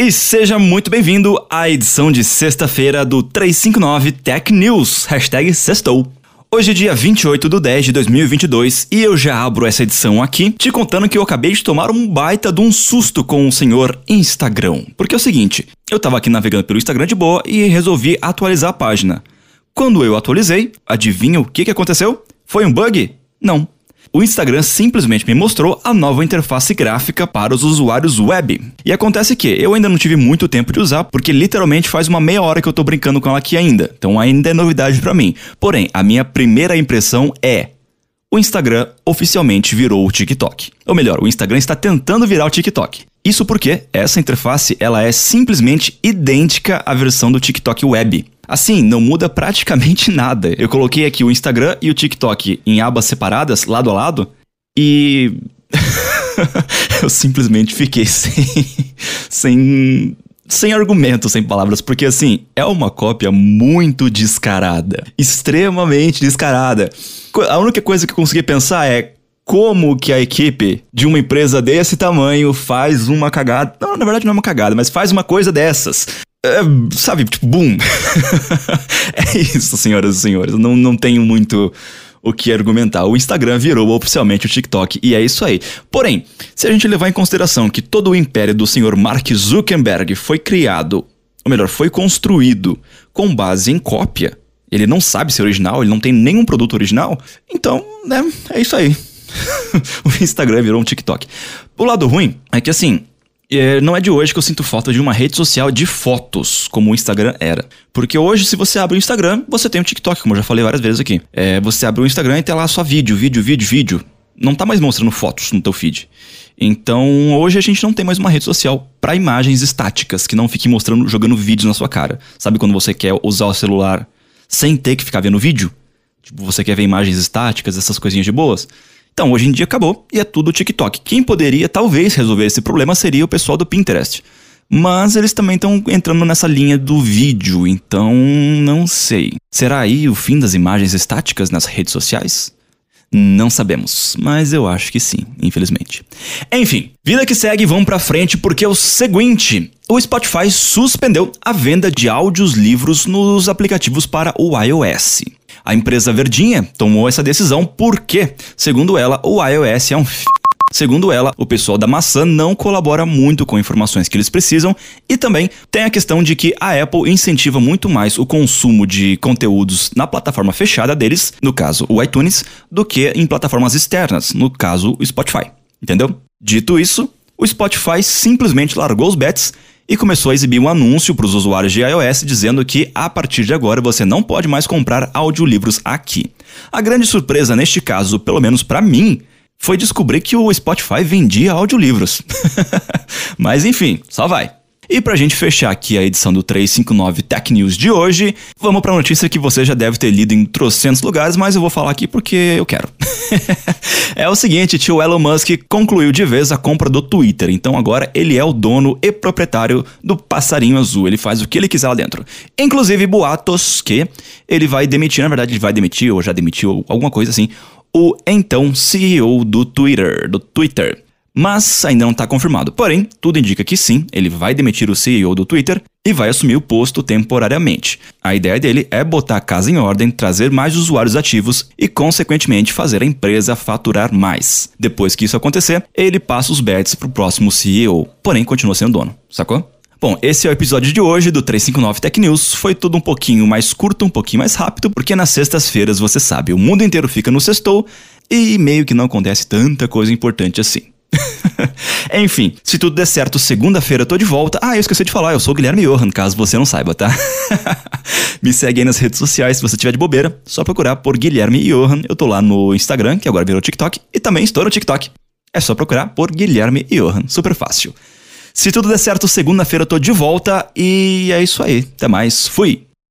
E seja muito bem-vindo à edição de sexta-feira do 359 Tech News, hashtag sextou. Hoje é dia 28 de 10 de 2022 e eu já abro essa edição aqui te contando que eu acabei de tomar um baita de um susto com o senhor Instagram. Porque é o seguinte, eu tava aqui navegando pelo Instagram de boa e resolvi atualizar a página. Quando eu atualizei, adivinha o que, que aconteceu? Foi um bug? Não o Instagram simplesmente me mostrou a nova interface gráfica para os usuários web. E acontece que eu ainda não tive muito tempo de usar, porque literalmente faz uma meia hora que eu tô brincando com ela aqui ainda. Então ainda é novidade para mim. Porém, a minha primeira impressão é o Instagram oficialmente virou o TikTok. Ou melhor, o Instagram está tentando virar o TikTok. Isso porque essa interface ela é simplesmente idêntica à versão do TikTok Web. Assim, não muda praticamente nada. Eu coloquei aqui o Instagram e o TikTok em abas separadas, lado a lado, e. eu simplesmente fiquei sem. sem. sem argumento, sem palavras, porque assim, é uma cópia muito descarada. Extremamente descarada. A única coisa que eu consegui pensar é como que a equipe de uma empresa desse tamanho faz uma cagada. Não, na verdade não é uma cagada, mas faz uma coisa dessas. É, sabe, tipo, boom. é isso, senhoras e senhores. Não, não tenho muito o que argumentar. O Instagram virou oficialmente o TikTok e é isso aí. Porém, se a gente levar em consideração que todo o império do senhor Mark Zuckerberg foi criado, ou melhor, foi construído com base em cópia, ele não sabe ser original, ele não tem nenhum produto original, então, né, é isso aí. o Instagram virou um TikTok. O lado ruim é que assim, é, não é de hoje que eu sinto falta de uma rede social de fotos, como o Instagram era. Porque hoje, se você abre o Instagram, você tem o TikTok, como eu já falei várias vezes aqui. É, você abre o Instagram e tem lá só vídeo, vídeo, vídeo, vídeo. Não tá mais mostrando fotos no teu feed. Então, hoje a gente não tem mais uma rede social para imagens estáticas, que não fique mostrando, jogando vídeos na sua cara. Sabe quando você quer usar o celular sem ter que ficar vendo vídeo? Tipo, você quer ver imagens estáticas, essas coisinhas de boas? Então, hoje em dia acabou e é tudo TikTok. Quem poderia talvez resolver esse problema seria o pessoal do Pinterest. Mas eles também estão entrando nessa linha do vídeo, então não sei. Será aí o fim das imagens estáticas nas redes sociais? Não sabemos, mas eu acho que sim, infelizmente. Enfim, vida que segue, vamos pra frente porque é o seguinte: o Spotify suspendeu a venda de áudios livros nos aplicativos para o iOS. A empresa verdinha tomou essa decisão porque, segundo ela, o iOS é um f... Segundo ela, o pessoal da maçã não colabora muito com informações que eles precisam e também tem a questão de que a Apple incentiva muito mais o consumo de conteúdos na plataforma fechada deles, no caso o iTunes, do que em plataformas externas, no caso o Spotify. Entendeu? Dito isso, o Spotify simplesmente largou os bets e começou a exibir um anúncio para os usuários de iOS dizendo que a partir de agora você não pode mais comprar audiolivros aqui. A grande surpresa neste caso, pelo menos para mim, foi descobrir que o Spotify vendia audiolivros. Mas enfim, só vai. E pra gente fechar aqui a edição do 359 Tech News de hoje, vamos pra notícia que você já deve ter lido em trocentos lugares, mas eu vou falar aqui porque eu quero. é o seguinte, tio Elon Musk concluiu de vez a compra do Twitter, então agora ele é o dono e proprietário do passarinho azul, ele faz o que ele quiser lá dentro. Inclusive boatos que ele vai demitir, na verdade ele vai demitir ou já demitiu alguma coisa assim, o então CEO do Twitter, do Twitter mas ainda não está confirmado. Porém, tudo indica que sim, ele vai demitir o CEO do Twitter e vai assumir o posto temporariamente. A ideia dele é botar a casa em ordem, trazer mais usuários ativos e, consequentemente, fazer a empresa faturar mais. Depois que isso acontecer, ele passa os bets para o próximo CEO, porém continua sendo dono, sacou? Bom, esse é o episódio de hoje do 359 Tech News. Foi tudo um pouquinho mais curto, um pouquinho mais rápido, porque nas sextas-feiras, você sabe, o mundo inteiro fica no sextou e meio que não acontece tanta coisa importante assim. Enfim, se tudo der certo, segunda-feira eu tô de volta. Ah, eu esqueci de falar, eu sou o Guilherme Johan, caso você não saiba, tá? Me segue aí nas redes sociais se você tiver de bobeira. Só procurar por Guilherme Johan. Eu tô lá no Instagram, que agora virou TikTok, e também estou no TikTok. É só procurar por Guilherme Johan, super fácil. Se tudo der certo, segunda-feira eu tô de volta e é isso aí. Até mais, fui!